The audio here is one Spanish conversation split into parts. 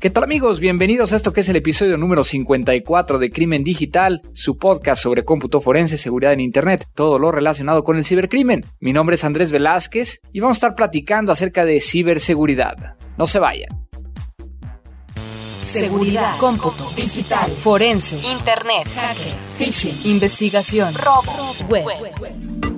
¿Qué tal amigos? Bienvenidos a esto que es el episodio número 54 de Crimen Digital, su podcast sobre cómputo forense, seguridad en Internet, todo lo relacionado con el cibercrimen. Mi nombre es Andrés Velázquez y vamos a estar platicando acerca de ciberseguridad. No se vayan. Seguridad, cómputo, digital, forense, internet, hacker, phishing, investigación, robo, web.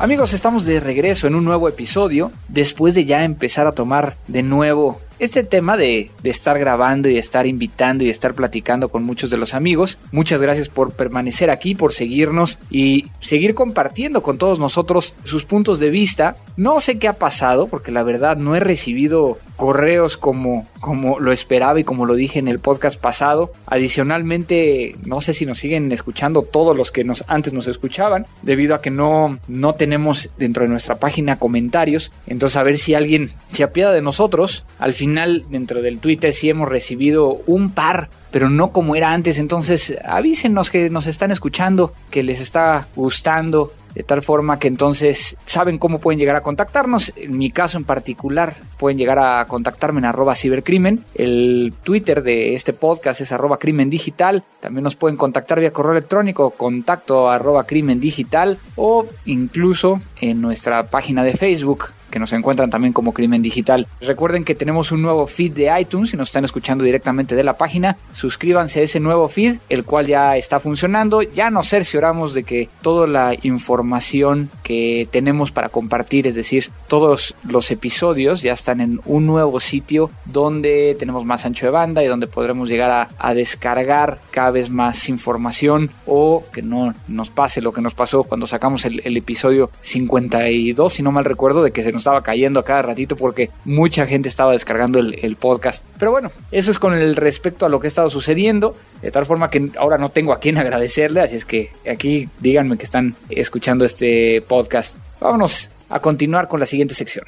Amigos, estamos de regreso en un nuevo episodio, después de ya empezar a tomar de nuevo este tema de, de, estar grabando y estar invitando y estar platicando con muchos de los amigos. Muchas gracias por permanecer aquí, por seguirnos y seguir compartiendo con todos nosotros sus puntos de vista. No sé qué ha pasado, porque la verdad no he recibido correos como, como lo esperaba y como lo dije en el podcast pasado. Adicionalmente, no sé si nos siguen escuchando todos los que nos, antes nos escuchaban, debido a que no, no tenemos dentro de nuestra página comentarios. Entonces, a ver si alguien se apiada de nosotros. Al final, dentro del Twitter, sí hemos recibido un par pero no como era antes. Entonces avísenos que nos están escuchando, que les está gustando, de tal forma que entonces saben cómo pueden llegar a contactarnos. En mi caso en particular, pueden llegar a contactarme en arroba cibercrimen. El Twitter de este podcast es arroba crimen digital. También nos pueden contactar vía correo electrónico, contacto arroba crimen digital o incluso en nuestra página de Facebook que nos encuentran también como Crimen Digital. Recuerden que tenemos un nuevo feed de iTunes, si nos están escuchando directamente de la página, suscríbanse a ese nuevo feed, el cual ya está funcionando. Ya nos cercioramos de que toda la información que tenemos para compartir, es decir, todos los episodios ya están en un nuevo sitio donde tenemos más ancho de banda y donde podremos llegar a, descargar cada vez más información o que no nos pase lo que nos pasó cuando sacamos el, el episodio 52, si no mal recuerdo, de que se nos estaba cayendo a cada ratito porque mucha gente estaba descargando el, el, podcast. Pero bueno, eso es con el respecto a lo que ha estado sucediendo. De tal forma que ahora no tengo a quien agradecerle, así es que aquí díganme que están escuchando este podcast. Vámonos a continuar con la siguiente sección.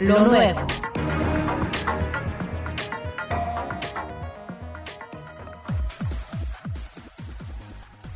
Lo nuevo.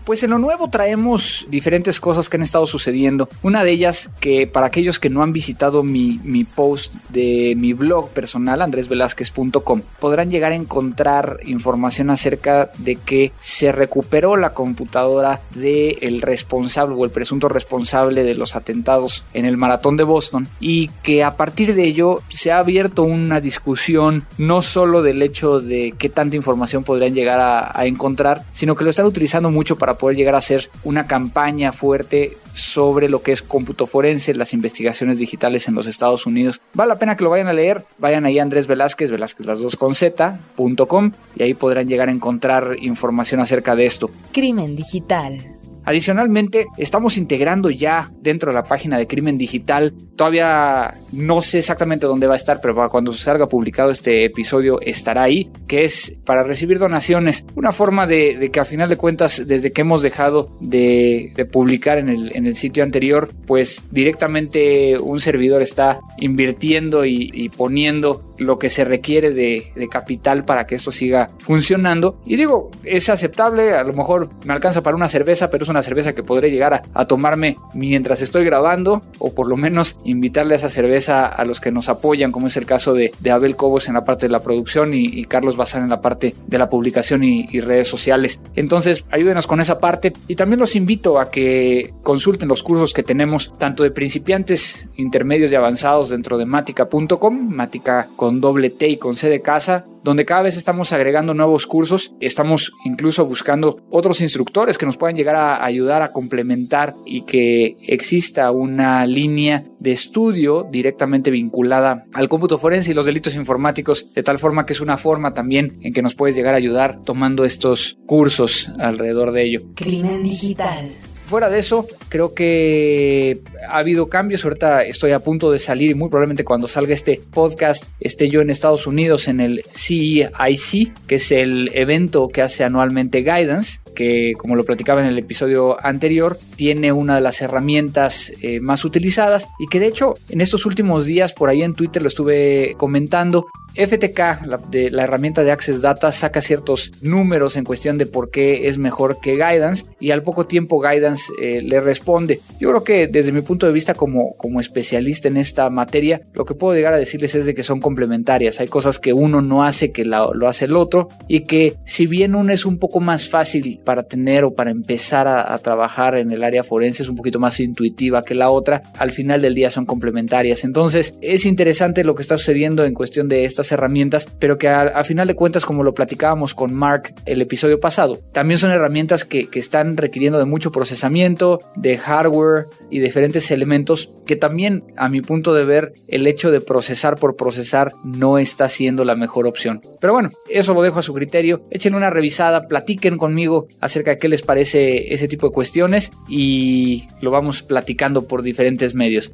Pues en lo nuevo traemos diferentes cosas que han estado sucediendo. Una de ellas que para aquellos que no han visitado mi, mi post de mi blog personal, andresvelazquez.com, podrán llegar a encontrar información acerca de que se recuperó la computadora del el responsable o el presunto responsable de los atentados en el maratón de Boston y que a partir de ello se ha abierto una discusión no solo del hecho de qué tanta información podrían llegar a encontrar, sino que lo están utilizando mucho para poder llegar a hacer una campaña fuerte sobre lo que es cómputo forense, las investigaciones digitales en los Estados Unidos. Vale la pena que lo vayan a leer. Vayan ahí a Andrés Velázquez, Velázquez las dos con z.com y ahí podrán llegar a encontrar información acerca de esto. Crimen digital. Adicionalmente, estamos integrando ya dentro de la página de Crimen Digital. Todavía no sé exactamente dónde va a estar, pero para cuando salga publicado este episodio estará ahí, que es para recibir donaciones. Una forma de, de que a final de cuentas, desde que hemos dejado de, publicar en el, sitio anterior, pues directamente un servidor está invirtiendo y poniendo lo que se requiere de, de, capital para que esto siga funcionando. Y digo, es aceptable, a lo mejor me alcanza para una cerveza, pero es una cerveza que podré llegar a, a, tomarme mientras estoy grabando, o por lo menos invitarle a esa cerveza a los que nos apoyan, como es el caso de, Abel Cobos en la parte de la producción y, Carlos Bazán en la parte de la publicación y, redes sociales. Entonces, ayúdenos con esa parte y también los invito a que consulten los cursos que tenemos, tanto de principiantes, intermedios y avanzados dentro de matica.com, matica con doble T y con C de casa, donde cada vez estamos agregando nuevos cursos, estamos incluso buscando otros instructores que nos puedan llegar a ayudar a complementar y que exista una línea de estudio directamente vinculada al cómputo forense y los delitos informáticos, de tal forma que es una forma también en que nos puedes llegar a ayudar tomando estos cursos alrededor de ello. Crimen digital. Fuera de eso, creo que ha habido cambios. Ahorita estoy a punto de salir y muy probablemente cuando salga este podcast esté yo en Estados Unidos en el CIC, que es el evento que hace anualmente Guidance que como lo platicaba en el episodio anterior, tiene una de las herramientas eh, más utilizadas y que de hecho en estos últimos días por ahí en Twitter lo estuve comentando, FTK, la, de, la herramienta de Access Data, saca ciertos números en cuestión de por qué es mejor que Guidance y al poco tiempo Guidance eh, le responde. Yo creo que desde mi punto de vista como, como especialista en esta materia, lo que puedo llegar a decirles es de que son complementarias. Hay cosas que uno no hace que lo hace el otro y que si bien uno es un poco más fácil para tener o para empezar a, trabajar en el área forense, es un poquito más intuitiva que la otra, al final del día son complementarias. Entonces es interesante lo que está sucediendo en cuestión de estas herramientas, pero que a, final de cuentas, como lo platicábamos con Mark el episodio pasado, también son herramientas que, que están requiriendo de mucho procesamiento, de hardware y diferentes elementos que también, a mi punto de ver, el hecho de procesar por procesar no está siendo la mejor opción. Pero bueno, eso lo dejo a su criterio. Echen una revisada, platiquen conmigo acerca de qué les parece ese tipo de cuestiones y lo vamos platicando por diferentes medios.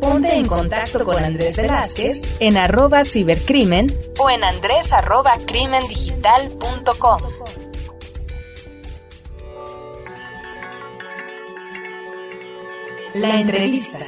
Ponte en contacto con Andrés Velázquez en arroba cibercrimen o en andrés arroba crimendigital.com. La entrevista.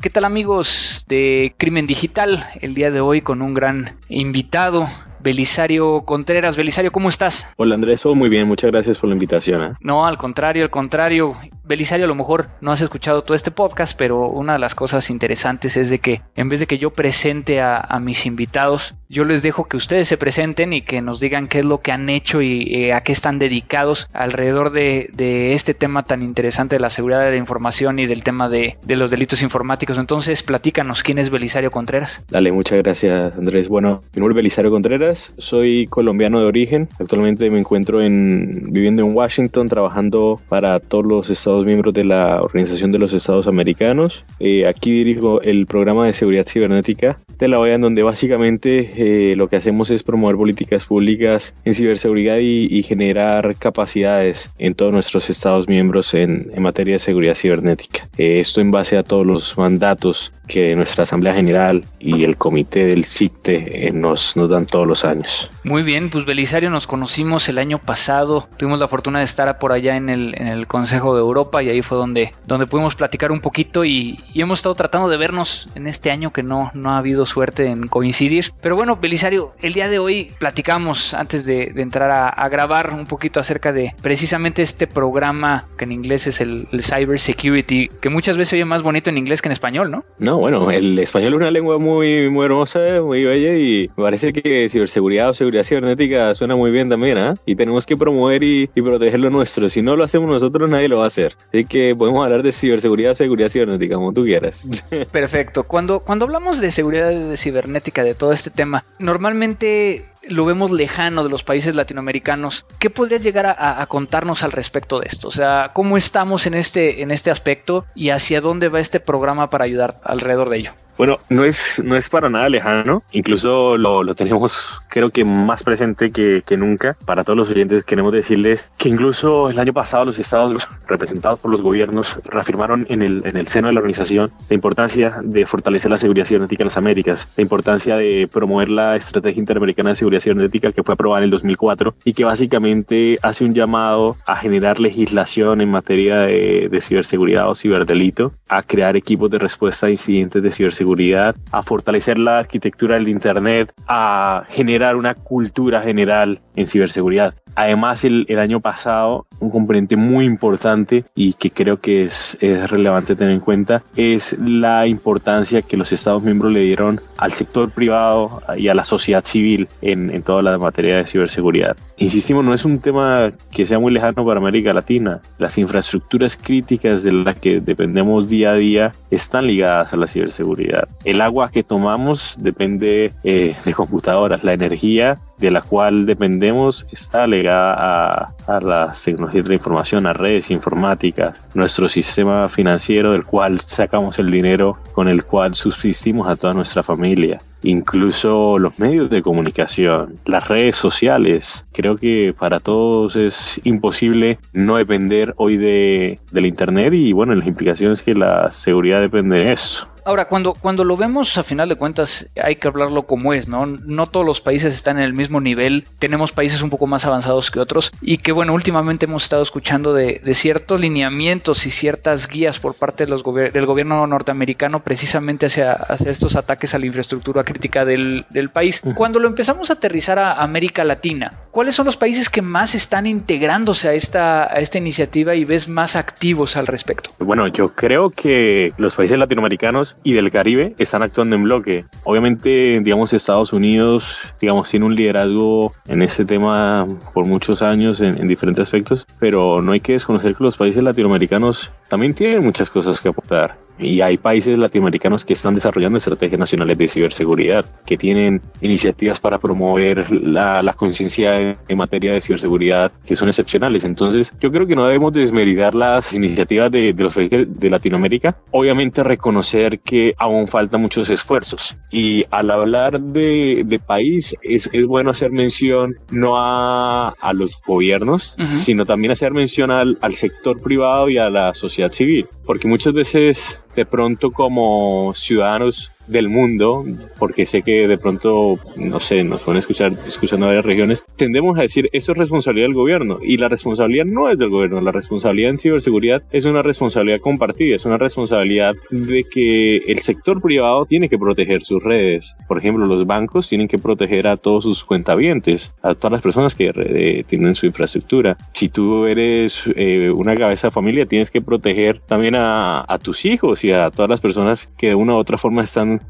¿Qué tal amigos de Crimen Digital? El día de hoy con un gran invitado, Belisario Contreras. Belisario, ¿cómo estás? Hola Andrés, muy bien, muchas gracias por la invitación. ¿eh? No, al contrario, al contrario. Belisario, a lo mejor no has escuchado todo este podcast, pero una de las cosas interesantes es de que en vez de que yo presente a, mis invitados, yo les dejo que ustedes se presenten y que nos digan qué es lo que han hecho y eh, a qué están dedicados alrededor de, este tema tan interesante de la seguridad de la información y del tema de, de los delitos informáticos. Entonces, platícanos, ¿quién es Belisario Contreras? Dale, muchas gracias Andrés. Bueno, mi nombre es Belisario Contreras soy colombiano de origen. Actualmente me encuentro en, viviendo en Washington trabajando para todos los Estados miembros de la Organización de los Estados Americanos. Eh, aquí dirijo el programa de seguridad cibernética de la OEA, en donde básicamente eh, lo que hacemos es promover políticas públicas en ciberseguridad y, generar capacidades en todos nuestros Estados miembros en, materia de seguridad cibernética. Eh, esto en base a todos los mandatos que nuestra Asamblea General y el Comité del CICTE nos, nos dan todos los años. Muy bien, pues Belisario nos conocimos el año pasado, tuvimos la fortuna de estar por allá en el, en el Consejo de Europa y ahí fue donde, donde pudimos platicar un poquito y, hemos estado tratando de vernos en este año que no, no ha habido suerte en coincidir. Pero bueno, Belisario, el día de hoy platicamos antes de, entrar a, grabar un poquito acerca de precisamente este programa que en inglés es el, el Cyber Security, que muchas veces oye más bonito en inglés que en español, ¿no? No, bueno, el español es una lengua muy, muy hermosa, muy bella y parece que ciberseguridad o seguridad cibernética suena muy bien también, ¿ah? Y tenemos que promover y, proteger lo nuestro. Si no lo hacemos nosotros, nadie lo va a hacer. Así que podemos hablar de ciberseguridad o seguridad cibernética, como tú quieras. Perfecto. Cuando, cuando hablamos de seguridad cibernética, de todo este tema, normalmente lo vemos lejano de los países latinoamericanos. ¿Qué podrías llegar a, contarnos al respecto de esto? O sea, ¿cómo estamos en este, en este aspecto y hacia dónde va este programa para ayudar alrededor de ello? Bueno, no es, no es para nada lejano, incluso lo, lo tenemos creo que más presente que, que, nunca. Para todos los oyentes queremos decirles que incluso el año pasado los estados representados por los gobiernos reafirmaron en el, en el seno de la organización la importancia de fortalecer la seguridad cibernética en las Américas, la importancia de promover la estrategia interamericana de seguridad cibernética que fue aprobada en el 2004 y que básicamente hace un llamado a generar legislación en materia de, de ciberseguridad o ciberdelito, a crear equipos de respuesta a incidentes de ciberseguridad, a fortalecer la arquitectura del Internet, a generar una cultura general en ciberseguridad. Además, el, el, año pasado, un componente muy importante y que creo que es, es, relevante tener en cuenta es la importancia que los Estados miembros le dieron al sector privado y a la sociedad civil en, en toda la materia de ciberseguridad. Insistimos, no es un tema que sea muy lejano para América Latina. Las infraestructuras críticas de las que dependemos día a día están ligadas a la ciberseguridad. El agua que tomamos depende eh, de computadoras, la energía de la cual dependemos está ligada apegada a, a las tecnologías de la información, a redes informáticas, nuestro sistema financiero del cual sacamos el dinero con el cual subsistimos a toda nuestra familia incluso los medios de comunicación, las redes sociales. Creo que para todos es imposible no depender hoy de, del Internet y bueno, las implicaciones que la seguridad depende de eso. Ahora, cuando, cuando lo vemos, a final de cuentas, hay que hablarlo como es, ¿no? No todos los países están en el mismo nivel, tenemos países un poco más avanzados que otros y que, bueno, últimamente hemos estado escuchando de, ciertos lineamientos y ciertas guías por parte de los del gobierno norteamericano precisamente hacia, hacia, estos ataques a la infraestructura crítica del, país. Cuando lo empezamos a aterrizar a América Latina, ¿cuáles son los países que más están integrándose a esta, a esta iniciativa y ves más activos al respecto? Bueno, yo creo que los países latinoamericanos y del Caribe están actuando en bloque. Obviamente, digamos, Estados Unidos, digamos, tiene un liderazgo en este tema por muchos años en, en diferentes aspectos, pero no hay que desconocer que los países latinoamericanos también tienen muchas cosas que aportar. Y hay países latinoamericanos que están desarrollando estrategias nacionales de ciberseguridad, que tienen iniciativas para promover la, la conciencia en, materia de ciberseguridad que son excepcionales. Entonces, yo creo que no debemos desmeridar las iniciativas de, de los países de Latinoamérica. Obviamente, reconocer que aún faltan muchos esfuerzos. Y al hablar de, de país, es, es, bueno hacer mención no a, a los gobiernos, sino también hacer mención al, al sector privado y a la sociedad civil. Porque muchas veces de pronto como ciudadanos del mundo, porque sé que de pronto, no sé, nos pueden escuchar escuchando varias regiones, tendemos a decir eso es responsabilidad del gobierno y la responsabilidad no es del gobierno, la responsabilidad en ciberseguridad es una responsabilidad compartida, es una responsabilidad de que el sector privado tiene que proteger sus redes. Por ejemplo, los bancos tienen que proteger a todos sus cuentavientes, a todas las personas que eh, tienen su infraestructura. Si tú eres eh, una cabeza de familia, tienes que proteger también a, tus hijos y a todas las personas que de una u otra forma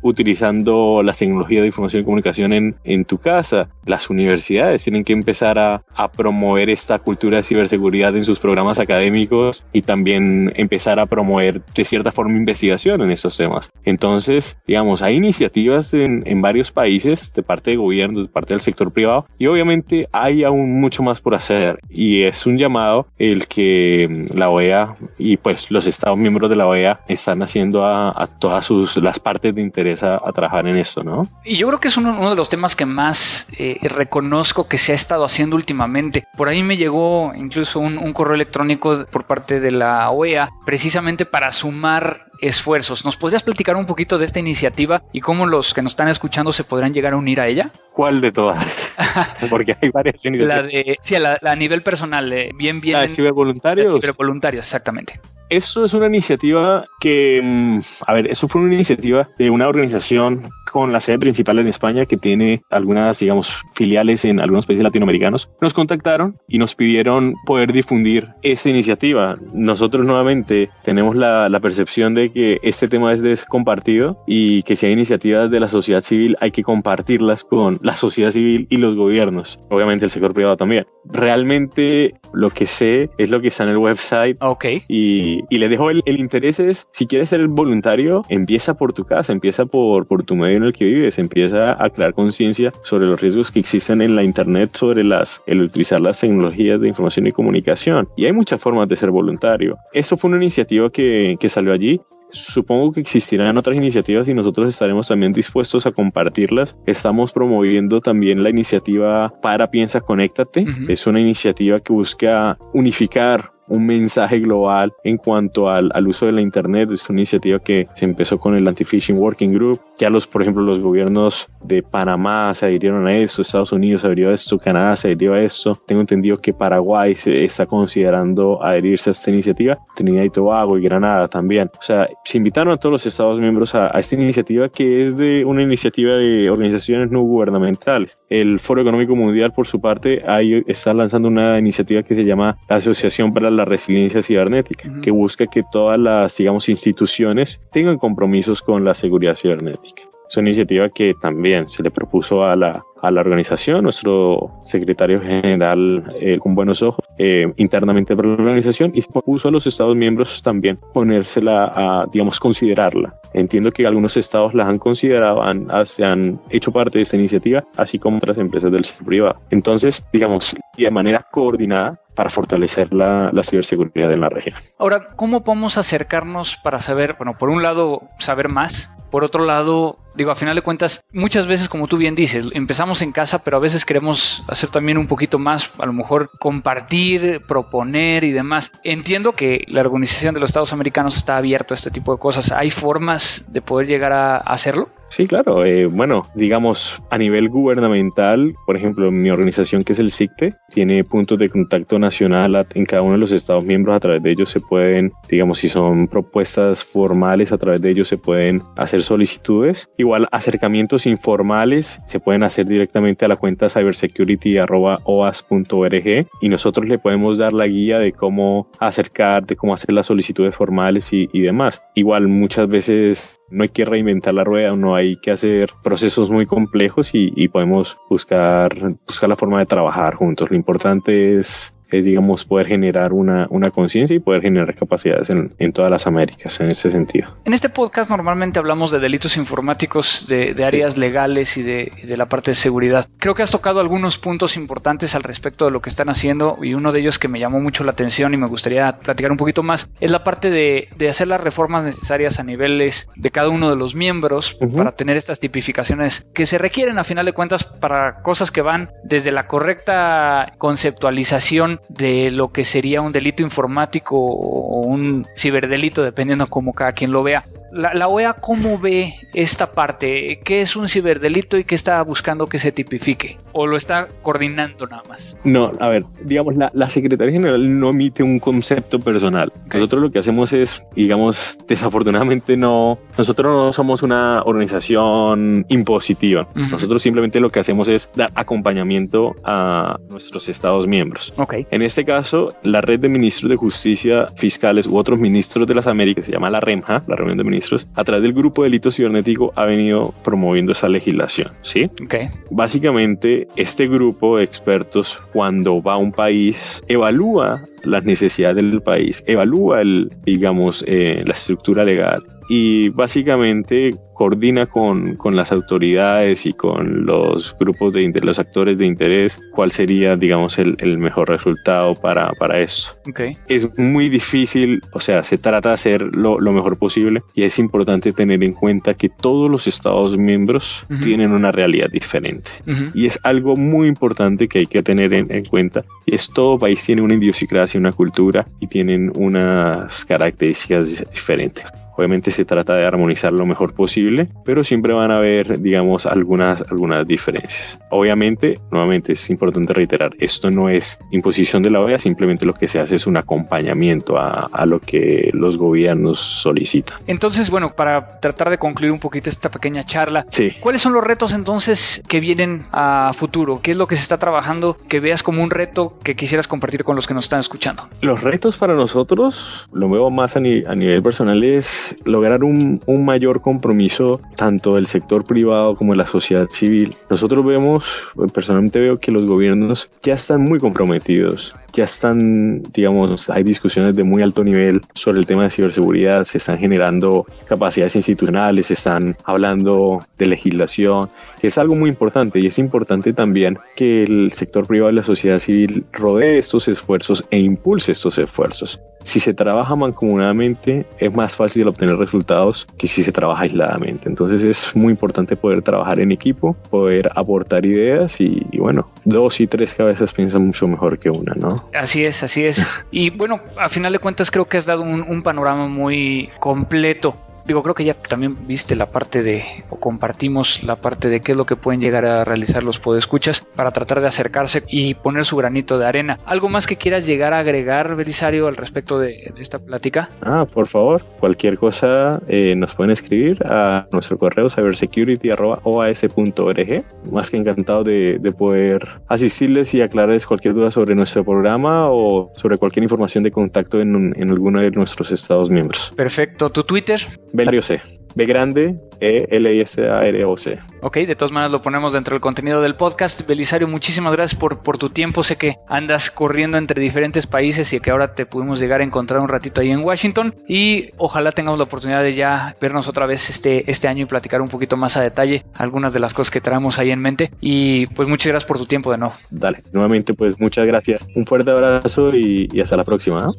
utilizando la tecnología de información y comunicación en, en tu casa. Las universidades tienen que empezar a, a promover esta cultura de ciberseguridad en sus programas académicos y también empezar a promover de cierta forma investigación en estos temas. Entonces, digamos, hay iniciativas en, en varios países de parte de gobierno, de parte del sector privado y obviamente hay aún mucho más por hacer y es un llamado el que la OEA y pues los estados miembros de la OEA están haciendo a, a todas sus las partes de interesa a trabajar en esto, ¿no? Y yo creo que es uno, de los temas que más eh, reconozco que se ha estado haciendo últimamente. Por ahí me llegó incluso un, un correo electrónico por parte de la OEA precisamente para sumar esfuerzos. ¿Nos podrías platicar un poquito de esta iniciativa y cómo los que nos están escuchando se podrán llegar a unir a ella? ¿Cuál de todas? Porque hay varias La de, sí, a, a nivel personal, eh, bien, bien. ¿La de cibervoluntarios? cibervoluntarios, exactamente. Eso es una iniciativa que, mm, a ver, eso fue una iniciativa de una organización con la sede principal en España que tiene algunas, digamos, filiales en algunos países latinoamericanos. Nos contactaron y nos pidieron poder difundir esta iniciativa. Nosotros nuevamente tenemos la, la percepción de que este tema es descompartido y que si hay iniciativas de la sociedad civil hay que compartirlas con la sociedad civil y los gobiernos. Obviamente el sector privado también. Realmente lo que sé es lo que está en el website. Ok. Y y, le dejo el, interés es, si quieres ser voluntario, empieza por tu casa, empieza por, por tu medio en el que vives, empieza a crear conciencia sobre los riesgos que existen en la internet, sobre las, el utilizar las tecnologías de información y comunicación. Y hay muchas formas de ser voluntario. Eso fue una iniciativa que, que salió allí Supongo que existirán otras iniciativas y nosotros estaremos también dispuestos a compartirlas. Estamos promoviendo también la iniciativa Para Piensa Conéctate. Es una iniciativa que busca unificar un mensaje global en cuanto al, al, uso de la Internet. Es una iniciativa que se empezó con el Anti-Phishing Working Group. Ya los, por ejemplo, los gobiernos de Panamá se adhirieron a esto, Estados Unidos se adhirió a esto, Canadá se adhirió a esto. Tengo entendido que Paraguay se está considerando adherirse a esta iniciativa, Trinidad y Tobago y Granada también. O sea, se invitaron a todos los Estados miembros a, a esta iniciativa que es de una iniciativa de organizaciones no gubernamentales. El Foro Económico Mundial, por su parte, ahí está lanzando una iniciativa que se llama la Asociación para la la resiliencia cibernética, que busca que todas las, digamos, instituciones tengan compromisos con la seguridad cibernética. Es una iniciativa que también se le propuso a la, a la organización, nuestro secretario general eh, con buenos ojos, eh, internamente para la organización y propuso a los Estados miembros también ponérsela a, digamos, considerarla. Entiendo que algunos estados la han considerado, han, se han hecho parte de esta iniciativa, así como otras empresas del sector privado. Entonces, digamos, de manera coordinada para fortalecer la, la, ciberseguridad en la región. Ahora, ¿cómo podemos acercarnos para saber, bueno, por un lado, saber más, por otro lado, digo, a final de cuentas, muchas veces, como tú bien dices, empezamos en casa, pero a veces queremos hacer también un poquito más, a lo mejor compartir, proponer y demás. Entiendo que la Organización de los Estados Americanos está abierto a este tipo de cosas. ¿Hay formas de poder llegar a hacerlo? Sí, claro. Eh, bueno, digamos, a nivel gubernamental, por ejemplo, mi organización que es el SICTE, tiene puntos de contacto nacional en cada uno de los Estados miembros. A través de ellos se pueden, digamos, si son propuestas formales, a través de ellos se pueden hacer solicitudes. Igual, acercamientos informales se pueden hacer directamente a la cuenta cybersecurity.oas.org y nosotros le podemos dar la guía de cómo acercar, de cómo hacer las solicitudes formales y, y demás. Igual, muchas veces no hay que reinventar la rueda, no hay que hacer procesos muy complejos y, y podemos buscar, buscar la forma de trabajar juntos. Lo importante es es, digamos, poder generar una, una conciencia y poder generar capacidades en, en, todas las Américas en ese sentido. En este podcast normalmente hablamos de delitos informáticos, de, de áreas sí. legales y de, de, la parte de seguridad. Creo que has tocado algunos puntos importantes al respecto de lo que están haciendo y uno de ellos que me llamó mucho la atención y me gustaría platicar un poquito más es la parte de, de hacer las reformas necesarias a niveles de cada uno de los miembros uh -huh. para tener estas tipificaciones que se requieren a final de cuentas para cosas que van desde la correcta conceptualización de lo que sería un delito informático o un ciberdelito, dependiendo como cada quien lo vea. La, la, OEA, ¿cómo ve esta parte? ¿Qué es un ciberdelito y qué está buscando que se tipifique? ¿O lo está coordinando nada más? No, a ver, digamos, la, la Secretaría General no emite un concepto personal. Okay. Nosotros lo que hacemos es, digamos, desafortunadamente no, nosotros no somos una organización impositiva. Uh -huh. Nosotros simplemente lo que hacemos es dar acompañamiento a nuestros estados miembros. Okay. En este caso, la red de ministros de justicia fiscales u otros ministros de las Américas, se llama la REMJA, la reunión de ministros a través del grupo de delito cibernético ha venido promoviendo esa legislación, ¿sí? Okay. Básicamente, este grupo de expertos cuando va a un país evalúa las necesidades del país, evalúa el, digamos, eh, la estructura legal y básicamente coordina con, con, las autoridades y con los grupos de los actores de interés cuál sería, digamos, el, el mejor resultado para, para esto. Okay. Es muy difícil, o sea, se trata de hacer lo, lo, mejor posible y es importante tener en cuenta que todos los Estados miembros uh -huh. tienen una realidad diferente. Uh -huh. Y es algo muy importante que hay que tener en, en cuenta. Es todo país tiene una idiosincrasia, una cultura y tienen unas características diferentes. Obviamente se trata de armonizar lo mejor posible, pero siempre van a haber, digamos, algunas, algunas diferencias. Obviamente, nuevamente es importante reiterar, esto no es imposición de la OEA, simplemente lo que se hace es un acompañamiento a, a lo que los gobiernos solicitan. Entonces, bueno, para tratar de concluir un poquito esta pequeña charla, sí. ¿cuáles son los retos entonces que vienen a futuro? ¿Qué es lo que se está trabajando que veas como un reto que quisieras compartir con los que nos están escuchando? Los retos para nosotros, lo veo más a, ni, a nivel personal, es lograr un, un, mayor compromiso tanto del sector privado como de la sociedad civil. Nosotros vemos, personalmente veo que los gobiernos ya están muy comprometidos, ya están, digamos, hay discusiones de muy alto nivel sobre el tema de ciberseguridad, se están generando capacidades institucionales, se están hablando de legislación, que es algo muy importante y es importante también que el sector privado y la sociedad civil rodee estos esfuerzos e impulse estos esfuerzos. Si se trabaja mancomunadamente es más fácil obtener resultados que si se trabaja aisladamente. Entonces es muy importante poder trabajar en equipo, poder aportar ideas y, y bueno, dos y tres cabezas piensan mucho mejor que una, ¿no? Así es, así es. Y bueno, a final de cuentas creo que has dado un, un panorama muy completo Digo, creo que ya también viste la parte de, o compartimos la parte de qué es lo que pueden llegar a realizar los podescuchas para tratar de acercarse y poner su granito de arena. ¿Algo más que quieras llegar a agregar, Belisario, al respecto de, esta plática? Ah, por favor, cualquier cosa eh, nos pueden escribir a nuestro correo cybersecurity.oas.org. Más que encantado de, de poder asistirles y aclararles cualquier duda sobre nuestro programa o sobre cualquier información de contacto en, en alguno de nuestros estados miembros. Perfecto. ¿Tu Twitter? Belisario C. B grande, E L I S A R O C. Ok, de todas maneras lo ponemos dentro del contenido del podcast. Belisario, muchísimas gracias por, por tu tiempo. Sé que andas corriendo entre diferentes países y que ahora te pudimos llegar a encontrar un ratito ahí en Washington. Y ojalá tengamos la oportunidad de ya vernos otra vez este, este año y platicar un poquito más a detalle algunas de las cosas que traemos ahí en mente. Y pues muchas gracias por tu tiempo de nuevo. Dale, nuevamente pues muchas gracias. Un fuerte abrazo y, y hasta la próxima.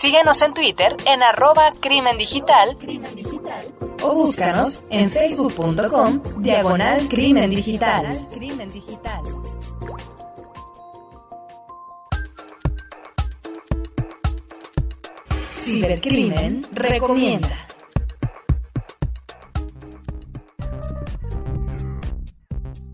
Síguenos en Twitter en arroba crimen digital o búscanos en facebook.com diagonal crimen digital. Cibercrimen recomienda.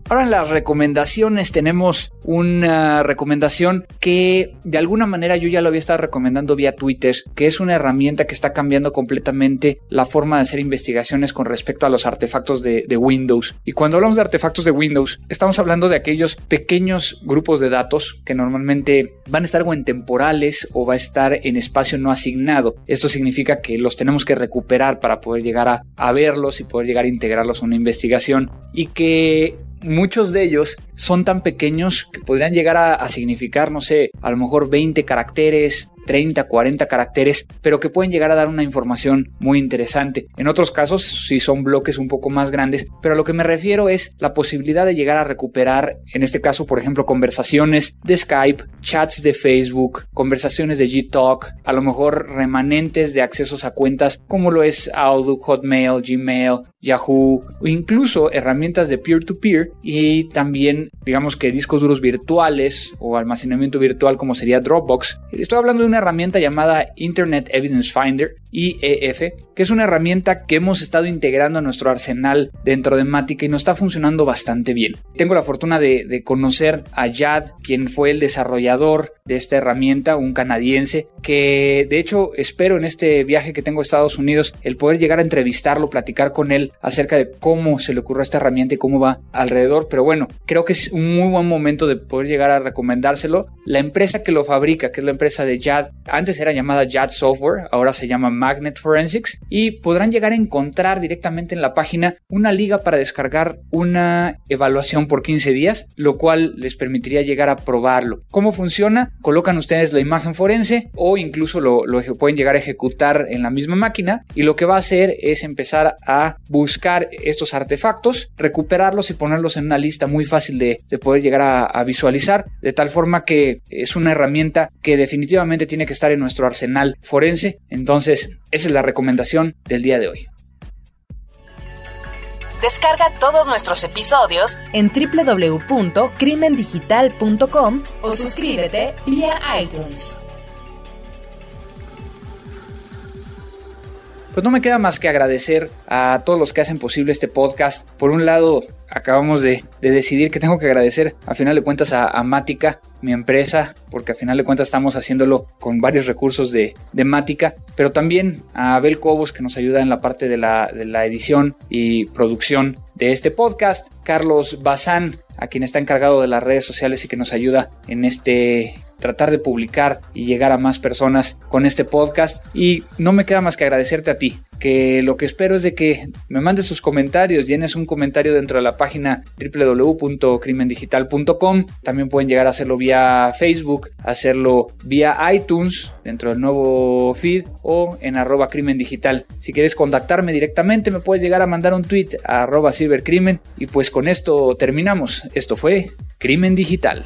Ahora en las recomendaciones tenemos una recomendación que de alguna manera yo ya lo había estado recomendando vía Twitter, que es una herramienta que está cambiando completamente la forma de hacer investigaciones con respecto a los artefactos de, Windows. Y cuando hablamos de artefactos de Windows, estamos hablando de aquellos pequeños grupos de datos que normalmente van a estar en temporales o va a estar en espacio no asignado. Esto significa que los tenemos que recuperar para poder llegar a, a verlos y poder llegar a integrarlos a una investigación y que muchos de ellos son tan pequeños podrían llegar a, a, significar, no sé, a lo mejor 20 caracteres, 30, 40 caracteres, pero que pueden llegar a dar una información muy interesante. En otros casos, si son bloques un poco más grandes, pero a lo que me refiero es la posibilidad de llegar a recuperar, en este caso, por ejemplo, conversaciones de Skype, chats de Facebook, conversaciones de Gtalk, a lo mejor remanentes de accesos a cuentas como lo es Outlook, Hotmail, Gmail, Yahoo o incluso herramientas de peer-to-peer -peer y también digamos que discos duros virtuales o almacenamiento virtual como sería Dropbox. Estoy hablando de una herramienta llamada Internet Evidence Finder, IEF, que es una herramienta que hemos estado integrando a nuestro arsenal dentro de Matica y nos está funcionando bastante bien. Tengo la fortuna de, de conocer a Yad, quien fue el desarrollador de esta herramienta, un canadiense, que de hecho espero en este viaje que tengo a Estados Unidos el poder llegar a entrevistarlo, platicar con él acerca de cómo se le ocurrió esta herramienta y cómo va alrededor, pero bueno, creo que es un muy buen momento de poder llegar a recomendárselo. La empresa que lo fabrica, que es la empresa de Antes era llamada Yad Software, ahora se llama Magnet Forensics y podrán llegar a encontrar directamente en la página una liga para descargar una evaluación por 15 días, lo cual les permitiría llegar a probarlo. ¿Cómo funciona? Colocan ustedes la imagen forense o incluso lo, lo pueden llegar a ejecutar en la misma máquina y lo que va a hacer es empezar a buscar estos artefactos, recuperarlos y ponerlos en una lista muy fácil de, de poder llegar a, a visualizar, de tal forma que es una herramienta que definitivamente tiene que estar en nuestro arsenal forense. Entonces, esa es la recomendación del día de hoy. Descarga todos nuestros episodios en www.crimendigital.com o suscríbete vía iTunes. Pues no me queda más que agradecer a todos los que hacen posible este podcast. Por un lado, acabamos de, de, decidir que tengo que agradecer a final de cuentas a, a, Mática, mi empresa, porque a final de cuentas estamos haciéndolo con varios recursos de, de Mática, pero también a Abel Cobos que nos ayuda en la parte de la, de la edición y producción de este podcast, Carlos Bazán, a quien está encargado de las redes sociales y que nos ayuda en este tratar de publicar y llegar a más personas con este podcast y no me queda más que agradecerte a ti que lo que espero es de que me mandes sus comentarios, llenes un comentario dentro de la página www.crimendigital.com. También pueden llegar a hacerlo vía Facebook, hacerlo vía iTunes dentro del nuevo feed o en arroba crimen digital. Si quieres contactarme directamente me puedes llegar a mandar un tweet a arroba cibercrimen y pues con esto terminamos. Esto fue Crimen Digital.